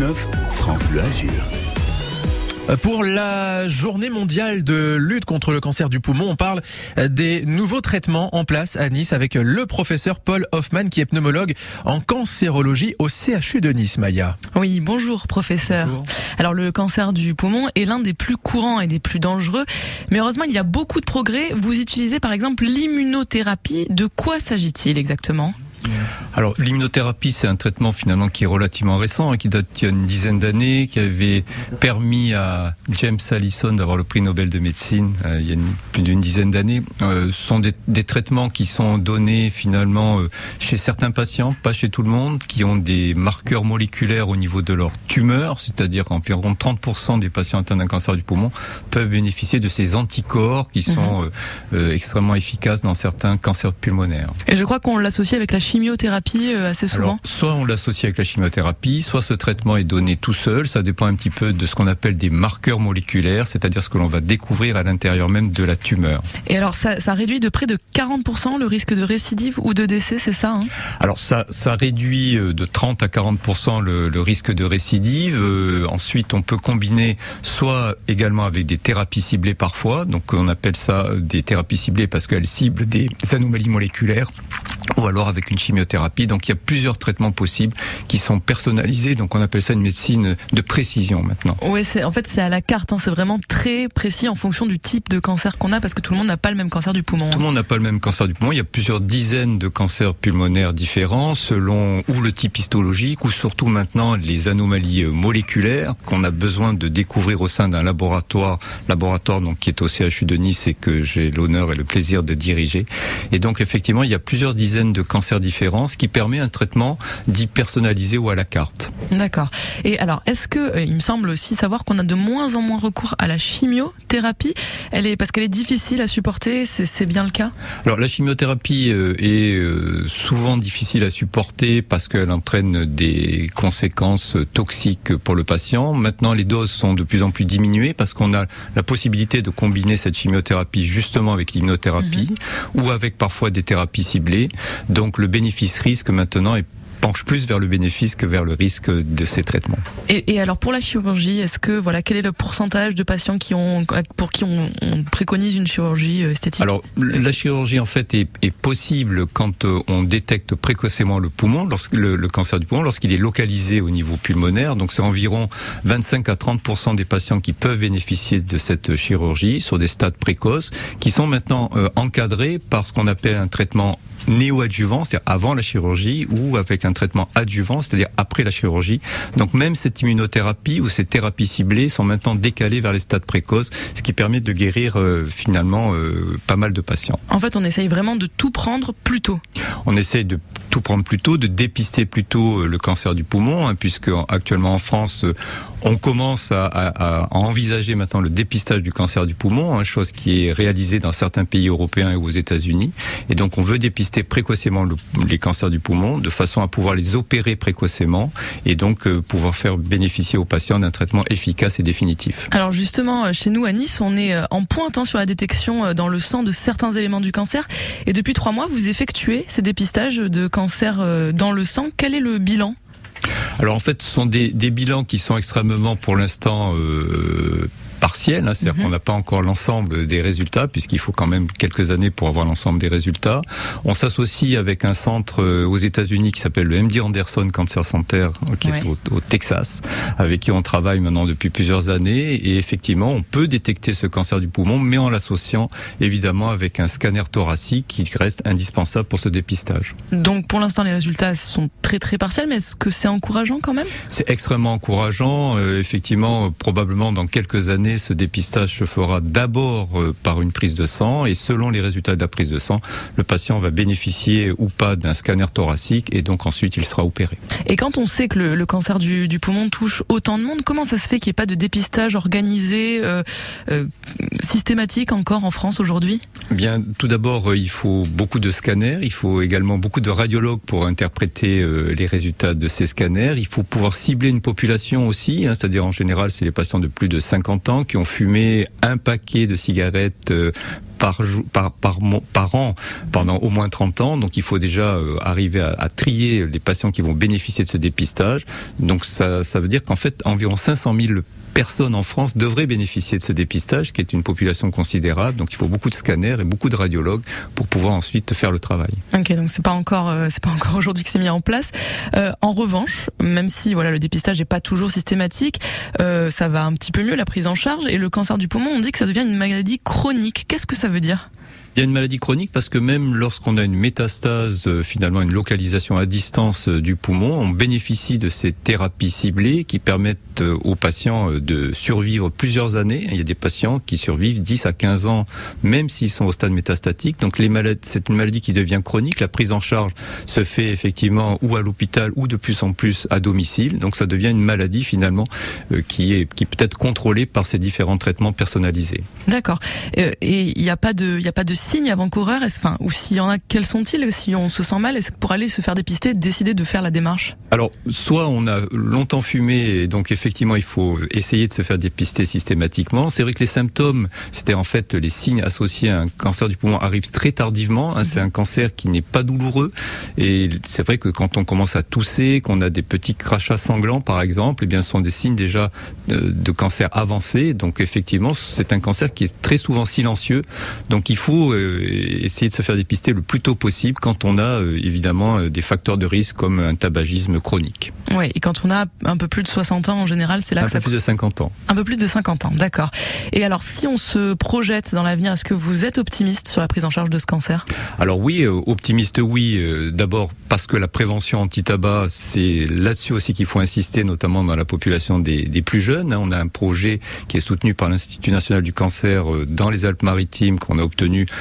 9 France Bleu Azur. Pour la journée mondiale de lutte contre le cancer du poumon, on parle des nouveaux traitements en place à Nice avec le professeur Paul Hoffman qui est pneumologue en cancérologie au CHU de Nice, Maya. Oui, bonjour professeur. Bonjour. Alors le cancer du poumon est l'un des plus courants et des plus dangereux, mais heureusement il y a beaucoup de progrès. Vous utilisez par exemple l'immunothérapie. De quoi s'agit-il exactement? Alors l'immunothérapie, c'est un traitement finalement qui est relativement récent, hein, qui date d'il y a une dizaine d'années, qui avait permis à James Allison d'avoir le prix Nobel de médecine euh, il y a une- plus d'une dizaine d'années. Euh, ce sont des, des traitements qui sont donnés finalement euh, chez certains patients, pas chez tout le monde, qui ont des marqueurs moléculaires au niveau de leur tumeur, c'est-à-dire qu'environ 30% des patients atteints d'un cancer du poumon peuvent bénéficier de ces anticorps qui sont euh, extrêmement efficaces dans certains cancers pulmonaires. Et je crois qu'on l'associe avec la chimiothérapie euh, assez souvent. Alors, soit on l'associe avec la chimiothérapie, soit ce traitement est donné tout seul. Ça dépend un petit peu de ce qu'on appelle des marqueurs moléculaires, c'est-à-dire ce que l'on va découvrir à l'intérieur même de la tumeur. Et alors ça, ça réduit de près de 40% le risque de récidive ou de décès, c'est ça hein? Alors ça, ça réduit euh, de 30 à 40 le, le risque de récidive. Euh, ensuite, on peut combiner soit également avec des thérapies ciblées parfois. Donc on appelle ça des thérapies ciblées parce qu'elles ciblent des anomalies moléculaires. Ou alors avec une chimiothérapie. Donc il y a plusieurs traitements possibles qui sont personnalisés. Donc on appelle ça une médecine de précision maintenant. C'est en fait c'est à la carte. Hein, c'est vraiment très précis en fonction du type de cancer qu'on a parce que tout le monde n'a pas le même cancer du poumon. Tout le monde n'a pas le même cancer du poumon. Il y a plusieurs dizaines de cancers pulmonaires différents selon ou le type histologique ou surtout maintenant les anomalies euh, moléculaires qu'on a besoin de découvrir au sein d'un laboratoire, laboratoire donc qui est au CHU de Nice et que j'ai l'honneur et le plaisir de diriger. Et donc effectivement, il y a plusieurs dizaines de cancers différents, ce qui permet un traitement dit personnalisé ou à la carte. D'accord. Et alors, est-ce que euh, il me semble aussi savoir qu'on a de moins en moins recours à la chimiothérapie Elle est parce qu'elle est difficile à supporter. C'est bien le cas? Alors la chimiothérapie euh, est euh, souvent difficile à supporter parce qu'elle entraîne des conséquences toxiques pour le patient. Maintenant, les doses sont de plus en plus diminuées parce qu'on a la possibilité de combiner cette chimiothérapie justement avec l'immunothérapie ou avec parfois des thérapies ciblées. Donc le bénéfice-risque maintenant est penche plus vers le bénéfice que vers le risque de ces traitements. Et, et alors pour la chirurgie, est-ce que voilà quel est le pourcentage de patients qui ont pour qui on, on préconise une chirurgie euh, esthétique? Alors, la chirurgie en fait est, est possible quand euh, on détecte précocement le poumon, lorsque le, le cancer du poumon, lorsqu'il est localisé au niveau pulmonaire. Donc, c'est environ 25 à 30 des patients qui peuvent bénéficier de cette chirurgie sur des stades précoces, qui sont maintenant euh, encadrés par ce qu'on appelle un traitement néoadjuvant, c'est-à-dire avant la chirurgie, ou avec un traitement adjuvant, c'est-à-dire après la chirurgie. Donc même cette immunothérapie ou ces thérapies ciblées sont maintenant décalées vers les stades précoces, ce qui permet de guérir euh, finalement euh, pas mal de patients. En fait, on essaye vraiment de tout prendre plus tôt. On essaye de tout prendre plus tôt, de dépister plus tôt euh, le cancer du poumon, hein, puisque actuellement en France, euh, on commence à, à- à envisager maintenant le dépistage du cancer du poumon, hein, chose qui est réalisée dans certains pays européens et aux États-Unis. Et donc on veut dépister précocement le- les cancers du poumon de façon à pouvoir les opérer précocement et donc euh, pouvoir faire bénéficier aux patients d'un traitement efficace et définitif. Alors justement, euh, chez nous à Nice, on est euh, en pointe hein, sur la détection euh, dans le sang de certains éléments du cancer. Et depuis trois mois, vous effectuez ces dépistages de cancer dans le sang. Quel est le bilan? Alors en fait, ce sont des, bilans qui sont extrêmement, pour l'instant, euh, partiels. hein, C'est-à-dire qu'on n'a pas encore l'ensemble des résultats, puisqu'il faut quand même quelques années pour avoir l'ensemble des résultats. On s'associe avec un centre euh, aux États-Unis qui s'appelle le MD Anderson Cancer Center, qui Ouais. est au, au Texas, avec qui on travaille maintenant depuis plusieurs années. Et effectivement, on peut détecter ce cancer du poumon, mais en l'associant évidemment avec un scanner thoracique qui reste indispensable pour ce dépistage. Donc pour l'instant, les résultats sont très très partiels, mais est-ce que c'est encourageant quand même? C'est extrêmement encourageant. Euh, effectivement, probablement dans quelques années, ce dépistage se fera d'abord euh, par une prise de sang. Et selon les résultats de la prise de sang, le patient va bénéficier ou pas d'un scanner thoracique. Et donc ensuite il sera opéré. Et quand on sait que le, le cancer du, du poumon touche autant de monde, comment ça se fait qu'il n'y ait pas de dépistage organisé, euh, euh, systématique encore en France aujourd'hui? Bien, tout d'abord, il faut beaucoup de scanners, il faut également beaucoup de radiologues pour interpréter les résultats de ces scanners. Il faut pouvoir cibler une population aussi, hein, c'est-à-dire en général, c'est les patients de plus de 50 ans qui ont fumé un paquet de cigarettes euh, par, an pendant au moins 30 ans. Donc il faut déjà euh, arriver à, à, trier les patients qui vont bénéficier de ce dépistage. Donc ça, ça veut dire qu'en fait environ 500 000 personnes en France devraient bénéficier de ce dépistage, qui est une population considérable. Donc il faut beaucoup de scanners et beaucoup de radiologues pour pouvoir ensuite faire le travail. Ok, donc c'est pas encore euh, c'est pas encore aujourd'hui que c'est mis en place. Euh, en revanche, même si voilà le dépistage n'est pas toujours systématique, euh, ça va un petit peu mieux la prise en charge et le cancer du poumon, on dit que ça devient une maladie chronique. Qu'est-ce que ça veut dire? Il y a une maladie chronique parce que même lorsqu'on a une métastase, euh, finalement une localisation à distance euh, du poumon, on bénéficie de ces thérapies ciblées qui permettent euh, aux patients de survivre plusieurs années. Il y a des patients qui survivent 10 à 15 ans, même s'ils sont au stade métastatique. Donc les malades, c'est une maladie qui devient chronique. La prise en charge se fait effectivement ou à l'hôpital ou de plus en plus à domicile. Donc ça devient une maladie finalement qui est qui peut être contrôlée par ces différents traitements personnalisés. D'accord. Et il n'y a pas de il a pas de signes avant-coureurs Enfin, ou s'il y en a, quels sont-ils Si on se sent mal, est-ce que pour aller se faire dépister, décider de faire la démarche? Alors, soit on a longtemps fumé, et donc effectivement, il faut essayer de se faire dépister systématiquement. C'est vrai que les symptômes, c'était en fait les signes associés à un cancer du poumon arrivent très tardivement. Hein, c'est un cancer qui n'est pas douloureux, et c'est vrai que quand on commence à tousser, qu'on a des petits crachats sanglants, par exemple, eh bien, ce sont des signes déjà de, de cancer avancé. Donc, effectivement, c'est un cancer qui est très souvent silencieux. Donc, il faut euh, essayer de se faire dépister le plus tôt possible quand on a euh, évidemment euh, des facteurs de risque comme un tabagisme chronique. Oui, et quand on a un peu plus de 60 ans en général, c'est là un que ça... Un peu plus de 50 ans. Un peu plus de 50 ans, d'accord. Et alors, si on se projette dans l'avenir, est-ce que vous êtes optimiste sur la prise en charge de ce cancer? Alors oui, optimiste oui. D'abord parce que la prévention anti-tabac, c'est là-dessus aussi qu'il faut insister, notamment dans la population des, des, plus jeunes. On a un projet qui est soutenu par l'Institut national du cancer dans les Alpes-Maritimes qu'on a obtenu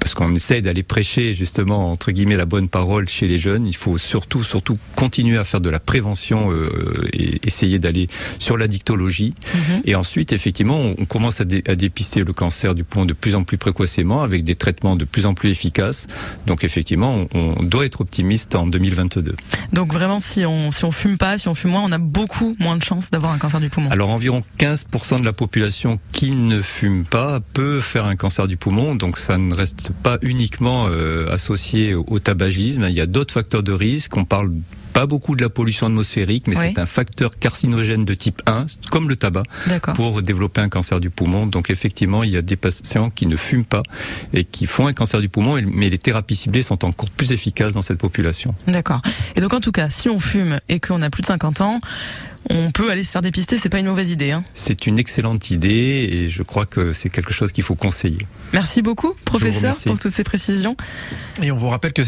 parce qu'on essaie d'aller prêcher justement entre guillemets la bonne parole chez les jeunes, il faut surtout surtout continuer à faire de la prévention euh, et essayer d'aller sur la dictologie. Mm-hmm. Et ensuite, effectivement, on, commence à, dé, à, dépister le cancer du poumon de plus en plus précocement avec des traitements de plus en plus efficaces. Donc effectivement, on, on doit être optimiste en 2022. Donc vraiment, si on si on fume pas, si on fume moins, on a beaucoup moins de chances d'avoir un cancer du poumon. Alors environ 15% de la population qui ne fume pas peut faire un cancer du poumon. Donc ça ne reste pas uniquement euh, associé au tabagisme. Il y a d'autres facteurs de risque. On parle pas beaucoup de la pollution atmosphérique, mais oui. c'est un facteur carcinogène de type 1, comme le tabac, pour développer un cancer du poumon. Donc effectivement, il y a des patients qui ne fument pas et qui font un cancer du poumon, mais les thérapies ciblées sont encore plus efficaces dans cette population. D'accord. Et donc en tout cas, si on fume et qu'on a plus de 50 ans, on peut aller se faire dépister, c'est pas une mauvaise idée. Hein. C'est une excellente idée et je crois que c'est quelque chose qu'il faut conseiller. Merci beaucoup, professeur, pour toutes ces précisions. Et on vous rappelle que